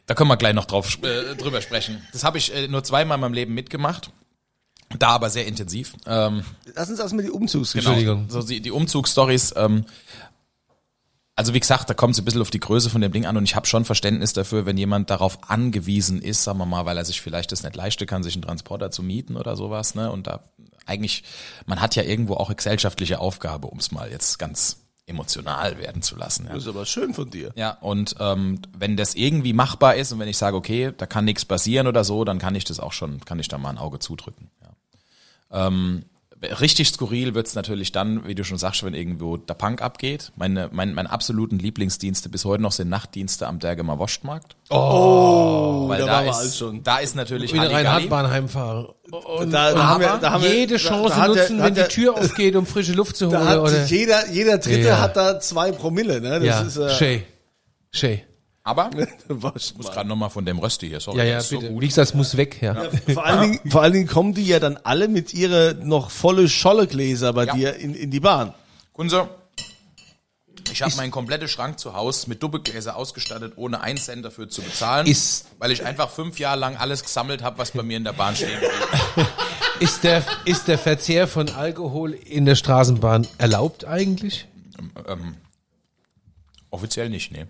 da können wir gleich noch drauf äh, drüber sprechen. Das habe ich äh, nur zweimal in meinem Leben mitgemacht. Da aber sehr intensiv. Ähm, Lass uns erstmal die Umzugsgeschichte. Entschuldigung. so die, die Umzugsstories. Ähm, also wie gesagt, da kommt es ein bisschen auf die Größe von dem Ding an und ich habe schon Verständnis dafür, wenn jemand darauf angewiesen ist, sagen wir mal, weil er sich vielleicht das nicht leisten kann, sich einen Transporter zu mieten oder sowas. Ne? Und da eigentlich, man hat ja irgendwo auch eine gesellschaftliche Aufgabe, um es mal jetzt ganz emotional werden zu lassen. Ja. Das ist aber schön von dir. Ja, und ähm, wenn das irgendwie machbar ist und wenn ich sage, okay, da kann nichts passieren oder so, dann kann ich das auch schon, kann ich da mal ein Auge zudrücken. Ja. Ähm, richtig skurril wird's natürlich dann, wie du schon sagst, wenn irgendwo der Punk abgeht. Meine, mein, meine absoluten Lieblingsdienste bis heute noch sind Nachtdienste am Dergemer Wostmarkt. Oh, Weil da, da, wir ist, alles schon. Da ist natürlich Wieder Halligalli. Rhein-Hart-Bahn heimfahren. Und, Da, da haben wir, da haben wir, jede Chance da der- nutzen, da wenn hat die der- Tür aufgeht, um frische Luft zu holen. Da hat oder? jeder, jeder Dritte Ja. hat da zwei Promille, ne? Das ja, ist, äh, Shay. Shay. Aber was- muss gerade nochmal von dem Rösti hier, sorry. Ja, ja, so bitte. gut. Wie gesagt, es muss weg, ja. vor, allen Dingen, vor allen Dingen kommen die ja dann alle mit ihre noch volle Schollegläser bei Ja. dir in, in die Bahn. Kunze, ich habe meinen kompletten Schrank zu Hause mit Doppelgläser ausgestattet, ohne einen Cent dafür zu bezahlen, Ist- weil ich einfach fünf Jahre lang alles gesammelt habe, was bei mir in der Bahn stehen blieb. Ist der, ist der Verzehr von Alkohol in der Straßenbahn erlaubt eigentlich? Offiziell nicht, nee.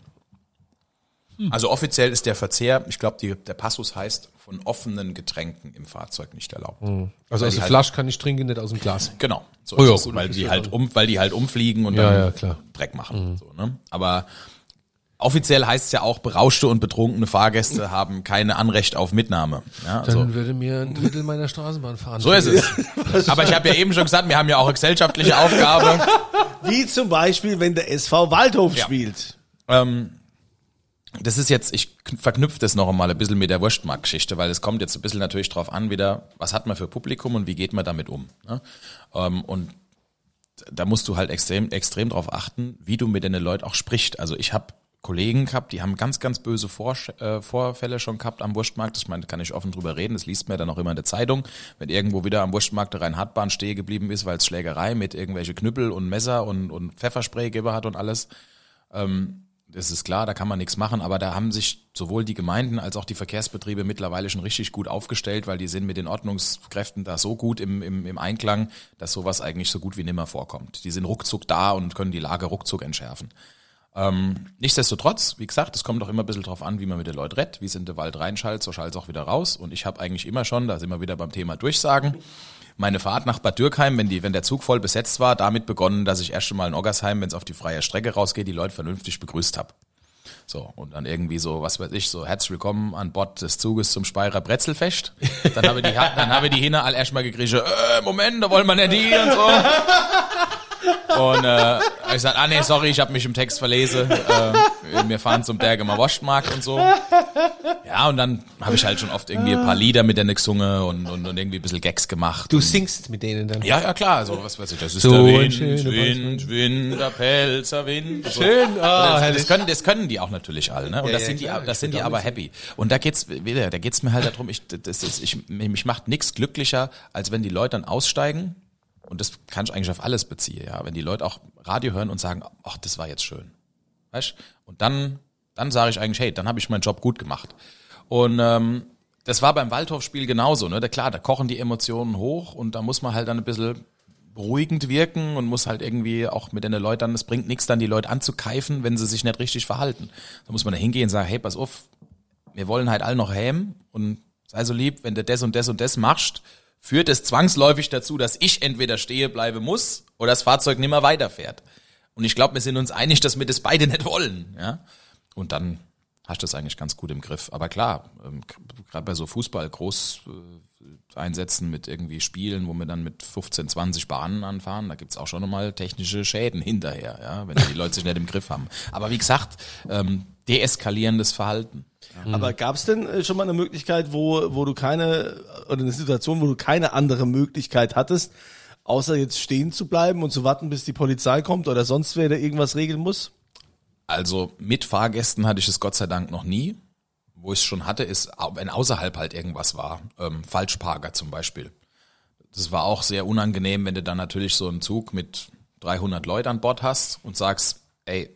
Also offiziell ist der Verzehr, ich glaube, der Passus heißt, von offenen Getränken im Fahrzeug nicht erlaubt. Also Weil aus der halt- Flasche kann ich trinken, nicht aus dem Glas. Genau. So Oh ist ja, es, gut, weil die halt ja um, weil die halt umfliegen und Ja, dann ja, klar. Dreck machen. So, ne? Aber offiziell heißt es ja auch, berauschte und betrunkene Fahrgäste haben keine Anrecht auf Mitnahme. Ja, Dann also, würde mir ein Drittel meiner Straßenbahn fahren. so ist es. Aber ich habe ja eben schon gesagt, wir haben ja auch eine gesellschaftliche Aufgabe. Wie zum Beispiel, wenn der SV Waldhof Ja. spielt. Ähm, das ist jetzt, ich kn- verknüpfe das noch einmal ein bisschen mit der Wurstmarkt-Geschichte, weil es kommt jetzt ein bisschen natürlich drauf an, wieder, was hat man für Publikum und wie geht man damit um. Ne? Ähm, und da musst du halt extrem, extrem drauf achten, wie du mit den Leuten auch sprichst. Also ich habe Kollegen gehabt, die haben ganz, ganz böse Vorsch äh, Vorfälle schon gehabt am Wurstmarkt. Ich meine, kann ich offen drüber reden. Das liest ja dann auch immer in der Zeitung. Wenn irgendwo wieder am Wurstmarkt der Rhein-Hartbahn stehen geblieben ist, weil es Schlägerei mit irgendwelche Knüppel und Messer und, und Pfefferspray gegeben hat und alles. Das ist klar, da kann man nichts machen, aber da haben sich sowohl die Gemeinden als auch die Verkehrsbetriebe mittlerweile schon richtig gut aufgestellt, weil die sind mit den Ordnungskräften da so gut im, im, im Einklang, dass sowas eigentlich so gut wie nimmer vorkommt. Die sind ruckzuck da und können die Lage ruckzuck entschärfen. Ähm, nichtsdestotrotz, wie gesagt, es kommt doch immer ein bisschen drauf an, wie man mit den Leuten redet, wie es in den Wald reinschallt, so schallt es auch wieder raus. Und ich habe eigentlich immer schon, da sind wir wieder beim Thema Durchsagen, meine Fahrt nach Bad Dürkheim, wenn, die, wenn der Zug voll besetzt war, damit begonnen, dass ich erst einmal in Oggersheim, wenn es auf die freie Strecke rausgeht, die Leute vernünftig begrüßt habe. So, und dann irgendwie so, was weiß ich, so herzlich willkommen an Bord des Zuges zum Speyerer Brezelfest. Dann habe die, dann habe die Hine all erstmal gegriffen, äh, Moment, da wollen wir nicht die und so. Und äh, ich sag, ah nee, sorry, ich habe mich im Text verlesen. Äh, wir fahren zum Bergemer Wurstmarkt und so. Ja, und dann habe ich halt schon oft irgendwie ein paar Lieder mit denen gesungen und, und, und irgendwie ein bisschen Gags gemacht. Du singst mit denen dann. Ja, ja, klar, so was weiß ich, das ist So der Wind, schöner Wind, Wind, der Pelzer Wind. So. Schön, ah, das, das, können, das können die auch natürlich alle, ne? Und Ja, das ja, sind klar, die, das sind die aber happy. Und da geht's wieder, da geht's mir halt darum, ich, das ist, ich, mich macht nichts glücklicher, als wenn die Leute dann aussteigen. Und das kann ich eigentlich auf alles beziehen, ja. Wenn die Leute auch Radio hören und sagen, ach, das war jetzt schön. Weißt? Und dann, dann sage ich eigentlich, hey, dann habe ich meinen Job gut gemacht. Und ähm, das war beim Waldhof-Spiel genauso, ne? Da, klar, da kochen die Emotionen hoch und da muss man halt dann ein bisschen beruhigend wirken und muss halt irgendwie auch mit den Leuten, es bringt nichts dann, die Leute anzukeifen, wenn sie sich nicht richtig verhalten. Da muss man da hingehen und sagen, hey, pass auf, wir wollen halt alle noch hämen und sei so lieb, wenn du das und das und das machst, führt es zwangsläufig dazu, dass ich entweder stehe bleiben muss oder das Fahrzeug nimmer weiterfährt. Und ich glaube, wir sind uns einig, dass wir das beide nicht wollen. Ja? Und dann hast du das eigentlich ganz gut im Griff. Aber klar, ähm, gerade bei so Fußball groß äh, Einsätzen mit irgendwie Spielen, wo wir dann mit 15, 20 Bahnen anfahren, da gibt's auch schon nochmal technische Schäden hinterher, ja, wenn die Leute sich nicht im Griff haben. Aber wie gesagt, ähm, deeskalierendes Verhalten. Aber gab es denn äh, schon mal eine Möglichkeit, wo, wo du keine, oder eine Situation, wo du keine andere Möglichkeit hattest, außer jetzt stehen zu bleiben und zu warten, bis die Polizei kommt oder sonst wer da irgendwas regeln muss? Also mit Fahrgästen hatte ich es Gott sei Dank noch nie. Wo ich es schon hatte, ist, wenn außerhalb halt irgendwas war. Ähm, Falschparker zum Beispiel. Das war auch sehr unangenehm, wenn du dann natürlich so einen Zug mit 300 Leuten an Bord hast und sagst, ey,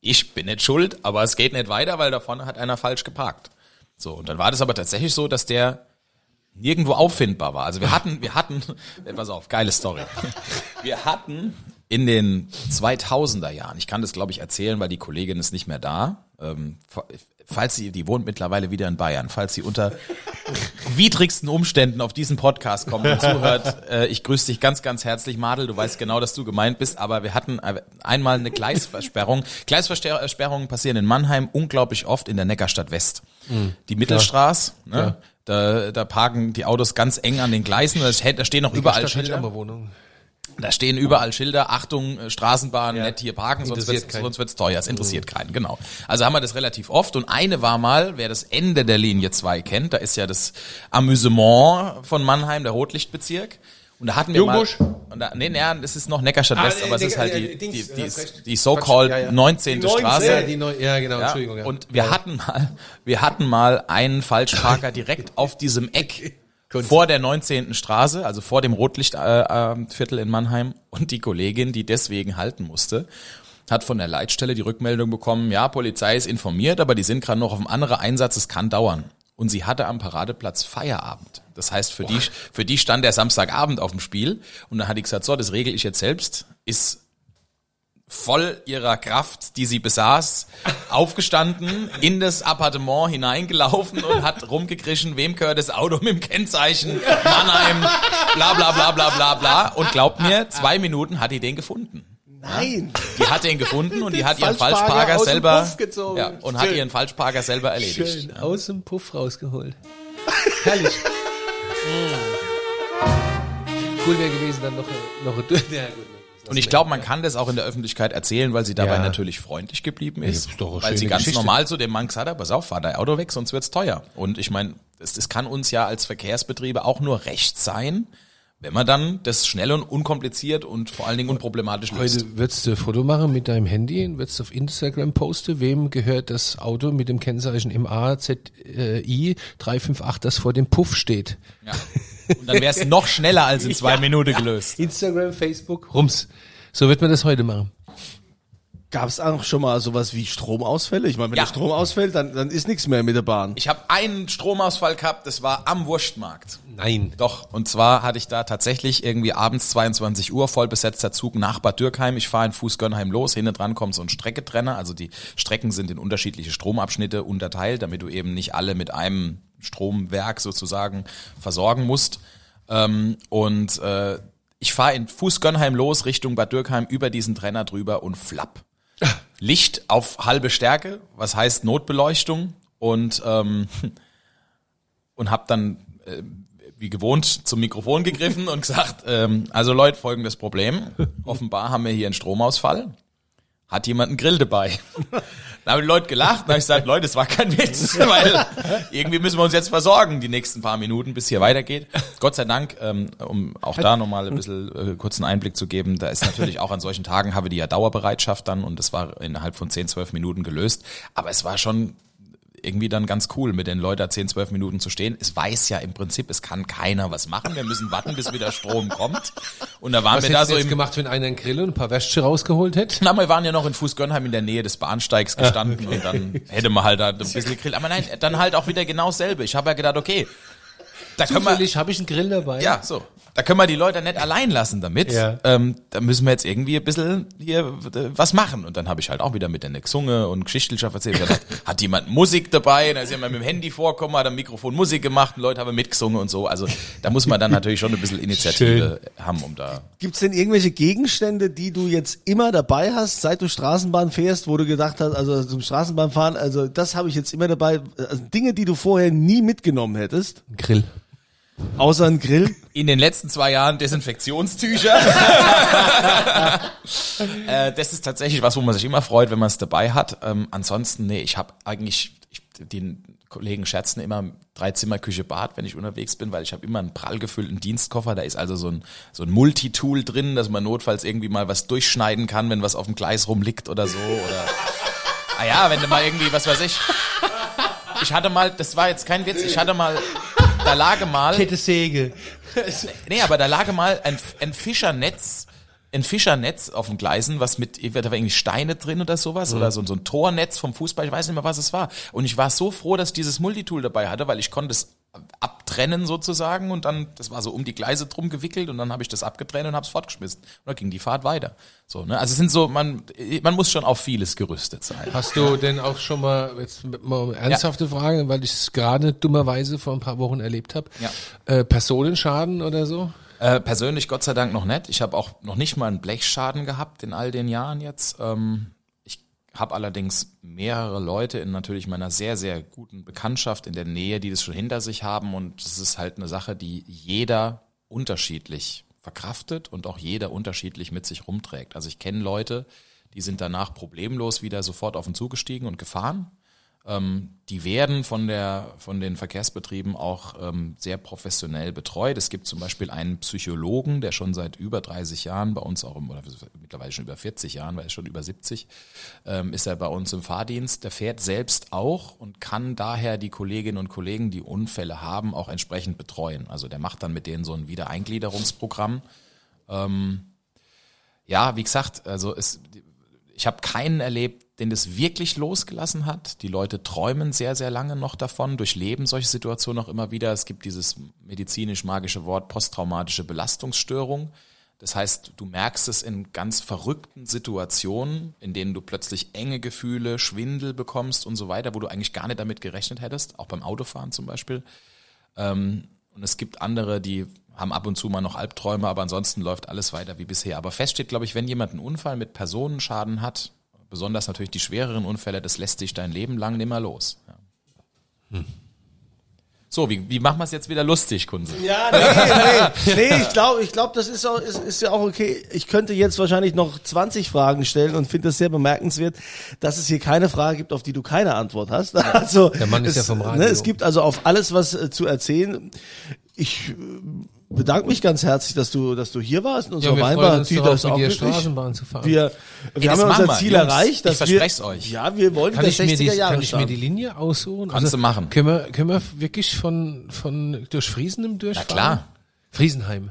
ich bin nicht schuld, aber es geht nicht weiter, weil da vorne hat einer falsch geparkt. So, und dann war das aber tatsächlich so, dass der nirgendwo auffindbar war. Also wir hatten, wir hatten, pass auf, geile Story. Wir hatten in den 2000er Jahren, ich kann das glaube ich erzählen, weil die Kollegin ist nicht mehr da, ähm, falls sie, die wohnt mittlerweile wieder in Bayern, falls sie unter widrigsten Umständen auf diesen Podcast kommt und zuhört, äh, ich grüße dich ganz, ganz herzlich, Madel, du weißt genau, dass du gemeint bist, aber wir hatten äh, einmal eine Gleisversperrung. Gleisversperrungen passieren in Mannheim unglaublich oft in der Neckarstadt West. Die Mittelstraße, ne? Da, da parken die Autos ganz eng an den Gleisen, da ste- da stehen noch überall Schilder. Da stehen überall Schilder, Achtung, äh, Straßenbahn, Ja. nicht hier parken, sonst wird's, sonst wird's teuer. Es interessiert keinen, genau. Also haben wir das relativ oft und eine war mal, wer das Ende der Linie 2 kennt, da ist ja das Amüsement von Mannheim, der Rotlichtbezirk. Und da hatten wir Jungbusch? mal, und da, nee, nee, das ist noch Neckarstadt Ah, West, äh, aber es ist halt äh, die, Dings, die, du die, die so-called ja, ja. 19. Die Straße. Ja, die neu, ja genau, Ja, Entschuldigung. Ja. und wir hatten mal, wir hatten mal einen Falschparker direkt auf diesem Eck Kunst. vor der 19. Straße, also vor dem Rotlichtviertel äh, Viertel in Mannheim. Und die Kollegin, die deswegen halten musste, hat von der Leitstelle die Rückmeldung bekommen, ja, Polizei ist informiert, aber die sind gerade noch auf einem anderen Einsatz, es kann dauern. Und sie hatte am Paradeplatz Feierabend. Das heißt, für die, für die stand der Samstagabend auf dem Spiel. Und dann hat die gesagt, so, das regel ich jetzt selbst, ist voll ihrer Kraft, die sie besaß, aufgestanden, in das Appartement hineingelaufen und hat rumgekrischen, wem gehört das Auto mit dem Kennzeichen, Mannheim, bla bla bla bla bla bla. Und glaubt mir, zwei Minuten hat die den gefunden. Nein. Die hat ihn gefunden und die hat ihren Falschparker selber ja, und hat Schön. ihren Falschparker selber erledigt. Schön aus dem Puff rausgeholt. Herrlich. cool wäre gewesen, dann noch, noch eine, ja, gut, Und ich glaube, man kann das auch in der Öffentlichkeit erzählen, weil sie dabei Ja. natürlich freundlich geblieben ist. Ist weil sie ganz Geschichte. normal zu dem Mann gesagt hat, pass auf, fahr dein Auto weg, sonst wird's teuer. Und ich meine, es, es kann uns ja als Verkehrsbetriebe auch nur recht sein, wenn man dann das schnell und unkompliziert und vor allen Dingen unproblematisch löst. Heute würdest du ein Foto machen mit deinem Handy und würdest auf Instagram posten, wem gehört das Auto mit dem Kennzeichen MAZI 358, das vor dem Puff steht. Ja. Und dann wäre es noch schneller als in zwei Minuten gelöst. Instagram, Facebook, Rums. So wird man das heute machen. Gab es auch schon mal sowas wie Stromausfälle? Ich meine, wenn Ja. der Strom ausfällt, dann, dann ist nichts mehr mit der Bahn. Ich habe einen Stromausfall gehabt, das war am Wurstmarkt. Nein. Doch, und zwar hatte ich da tatsächlich irgendwie abends 22 Uhr voll besetzter Zug nach Bad Dürkheim. Ich fahre in Fußgönnheim los, hinten dran kommt so ein Strecketrenner. Also die Strecken sind in unterschiedliche Stromabschnitte unterteilt, damit du eben nicht alle mit einem Stromwerk sozusagen versorgen musst. Ähm, und äh, ich fahre in Fußgönnheim los, Richtung Bad Dürkheim, über diesen Trenner drüber und flapp. Licht auf halbe Stärke, was heißt Notbeleuchtung und ähm, und habe dann äh, wie gewohnt zum Mikrofon gegriffen und gesagt, ähm, also Leute, folgendes Problem. Offenbar haben wir hier einen Stromausfall. Hat jemand einen Grill dabei? Dann haben die Leute gelacht und habe ich gesagt, Leute, das war kein Witz, weil irgendwie müssen wir uns jetzt versorgen die nächsten paar Minuten, bis hier weitergeht. Gott sei Dank, ähm, um auch da nochmal ein bisschen äh, kurzen Einblick zu geben, da ist natürlich auch an solchen Tagen habe die ja Dauerbereitschaft dann und das war innerhalb von 10, 12 Minuten gelöst. Aber es war schon irgendwie dann ganz cool, mit den Leuten da 10, 12 Minuten zu stehen. Es weiß ja im Prinzip, es kann keiner was machen. Wir müssen warten, bis wieder Strom kommt. Und da waren Was wir da so jetzt im gemacht, wenn einer einen Grill und ein paar Wäsche rausgeholt hätte? na, wir waren ja noch in Fußgönnheim in der Nähe des Bahnsteigs gestanden und dann hätte man halt da ein bisschen gegrillt. Aber nein, dann halt auch wieder genau dasselbe. Ich habe ja gedacht, okay, da können wir, Zufällig habe ich einen Grill dabei. ja, so. Da können wir die Leute nicht allein lassen damit. Ja. Ähm, da müssen wir jetzt irgendwie ein bisschen hier äh, was machen. Und dann habe ich halt auch wieder mit der gesungen und Geschichtelschaft erzählt. Gedacht, hat jemand Musik dabei? Da ist jemand mit dem Handy vorgekommen, hat am Mikrofon Musik gemacht und Leute haben mitgesungen und so. Also da muss man dann natürlich schon ein bisschen Initiative haben, um da Gibt's denn irgendwelche Gegenstände, die du jetzt immer dabei hast, seit du Straßenbahn fährst, wo du gedacht hast, also zum Straßenbahnfahren, also das habe ich jetzt immer dabei, also Dinge, die du vorher nie mitgenommen hättest, Grill. Außer ein Grill? in den letzten zwei Jahren Desinfektionstücher. äh, das ist tatsächlich was, wo man sich immer freut, wenn man es dabei hat. Ähm, ansonsten, nee, ich habe eigentlich, ich, den Kollegen scherzen immer drei Zimmer Küche Bad, wenn ich unterwegs bin, weil ich habe immer einen prall gefüllten Dienstkoffer. Da ist also so ein, so ein Multitool drin, dass man notfalls irgendwie mal was durchschneiden kann, wenn was auf dem Gleis rumliegt oder so. Oder ah ja, wenn du mal irgendwie, was weiß ich. Ich hatte mal, das war jetzt kein Witz, ich hatte mal, da lag mal. Kette Säge. Nee, aber da lag mal ein, ein Fischernetz, ein Fischernetz auf dem Gleisen, was mit, da war irgendwie Steine drin oder sowas, oder so, so ein Tornetz vom Fußball, ich weiß nicht mehr, was es war. Und ich war so froh, dass ich dieses Multitool dabei hatte, weil ich konnte es abtrennen sozusagen und dann, das war so um die Gleise drum gewickelt und dann habe ich das abgetrennt und habe es fortgeschmissen. Und dann ging die Fahrt weiter. So, ne? Also es sind so, man, man muss schon auf vieles gerüstet sein. Hast du denn auch schon mal, jetzt mal ernsthafte Frage, weil ich es gerade dummerweise vor ein paar Wochen erlebt habe, Ja. äh, Personenschaden oder so? Äh, persönlich Gott sei Dank noch nicht. Ich habe auch noch nicht mal einen Blechschaden gehabt in all den Jahren jetzt. Ähm, ich habe allerdings mehrere Leute in natürlich meiner sehr, sehr guten Bekanntschaft in der Nähe, die das schon hinter sich haben. Und das ist halt eine Sache, die jeder unterschiedlich verkraftet und auch jeder unterschiedlich mit sich rumträgt. Also ich kenne Leute, die sind danach problemlos wieder sofort auf den Zug gestiegen und gefahren. Ähm, die werden von, der, von den Verkehrsbetrieben auch ähm, sehr professionell betreut. Es gibt zum Beispiel einen Psychologen, der schon seit über 30 Jahren bei uns auch, im, oder mittlerweile schon über 40 Jahren, weil er schon über 70, ähm, ist er bei uns im Fahrdienst. Der fährt selbst auch und kann daher die Kolleginnen und Kollegen, die Unfälle haben, auch entsprechend betreuen. Also der macht dann mit denen so ein Wiedereingliederungsprogramm. Ähm, ja, wie gesagt, also es, ich habe keinen erlebt, den das wirklich losgelassen hat. Die Leute träumen sehr, sehr lange noch davon, durchleben solche Situationen auch immer wieder. Es gibt dieses medizinisch-magische Wort posttraumatische Belastungsstörung. Das heißt, du merkst es in ganz verrückten Situationen, in denen du plötzlich enge Gefühle, Schwindel bekommst und so weiter, wo du eigentlich gar nicht damit gerechnet hättest, auch beim Autofahren zum Beispiel. Ähm, Und es gibt andere, die haben ab und zu mal noch Albträume, aber ansonsten läuft alles weiter wie bisher. Aber fest steht, glaube ich, wenn jemand einen Unfall mit Personenschaden hat, besonders natürlich die schwereren Unfälle, das lässt sich dein Leben lang nimmer los. Ja. So, wie, wie machen wir es jetzt wieder lustig, Kunze? Ja, nee, nee, nee ich glaube, ich glaub, das ist, auch, ist, ist ja auch okay. Ich könnte jetzt wahrscheinlich noch 20 Fragen stellen und finde es sehr bemerkenswert, dass es hier keine Frage gibt, auf die du keine Antwort hast. Also, Der Mann ist es, ja vom Radio. Ne, es gibt also auf alles was äh, zu erzählen. Ich bedanke mich ganz herzlich, dass du, dass du hier warst. in unserer wir Weinbar. freuen uns darauf, mit auch glücklich. Straßenbahn zu fahren. Wir, wir das haben ja unser wir. Ziel Jungs, erreicht, ich dass verspreche wir, euch. Ja, wir wollen Kann ich, mir 60er die, Jahre kann ich mir die. Linie aussuchen? Also Kannst du machen. Können wir, können wir wirklich von, von durch Friesenheim durchfahren? Na klar. Friesenheim.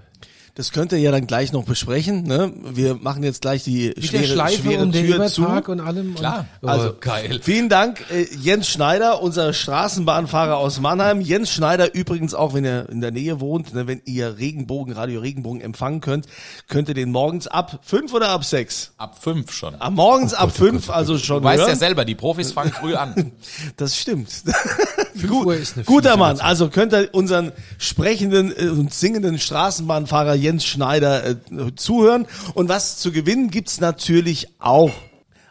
Das könnt ihr ja dann gleich noch besprechen. Ne? Wir machen jetzt gleich die Mit schwere, der Schleife schwere und der Tür zu. Übertag und allem. Klar. Und, oh, Also geil. Vielen Dank, äh, Jens Schneider, unser Straßenbahnfahrer aus Mannheim. Jens Schneider übrigens auch, wenn ihr in der Nähe wohnt, ne, wenn ihr Regenbogen, Radio Regenbogen empfangen könnt, könnt ihr den morgens ab fünf oder ab sechs? Ab fünf schon. Am morgens ab fünf, also schon Du weißt ja hören. selber, die Profis fangen früh an. Das stimmt. Uhr ist eine Guter Mann. Uhrzeit. Also könnt ihr unseren sprechenden äh, und singenden Straßenbahnfahrer Jens Schneider äh, zuhören. Und was zu gewinnen gibt's natürlich auch.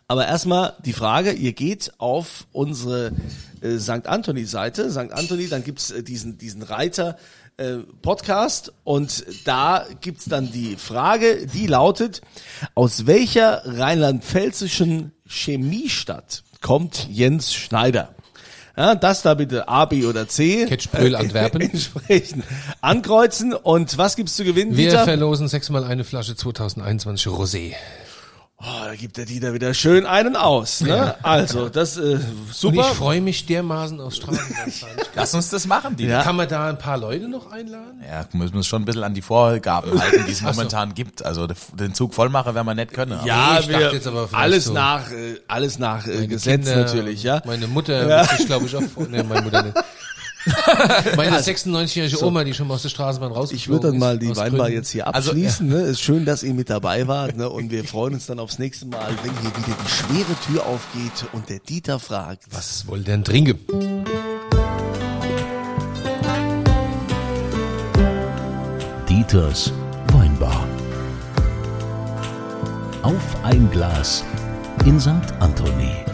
Aber erstmal die Frage, ihr geht auf unsere äh, St. Anthony-Seite. St. Anthony, dann gibt's äh, diesen, diesen Reiter äh, Podcast und da gibt's dann die Frage, die lautet, aus welcher rheinland-pfälzischen Chemiestadt kommt Jens Schneider? Ja, das da bitte A, B oder C. Ketschbrühl, äh, Antwerpen. Entsprechend ankreuzen. Und was gibt's zu gewinnen, Wir Dieter? verlosen sechsmal eine Flasche 2021 Rosé. Oh, da gibt der Dieter wieder schön einen aus. Ne? Also, das äh, Und super. ich freue mich dermaßen auf Straßenbahnfahren. Lass uns das machen, die. Ja. Kann man da ein paar Leute noch einladen? Ja, müssen wir uns schon ein bisschen an die Vorgaben halten, die es momentan gibt. Also den Zug voll machen werden wir nicht können. ja, ich wir, jetzt aber alles so. nach, äh, alles nach äh, Gesetz Kinder, natürlich, ja. Meine Mutter Ja. sich, glaube ich, auch. Nee, meine Mutter nicht. Meine 96-jährige Oma, die schon mal aus der Straßenbahn rausgeflogen Ich würde dann mal die Weinbar jetzt hier Also, abschließen. ne? Ist schön, dass ihr mit dabei wart. Ne? Und wir freuen uns dann aufs nächste Mal, wenn hier wieder die schwere Tür aufgeht und der Dieter fragt. Was wollt ihr denn trinken? Dieters Weinbar. Auf ein Glas in St. Anthony.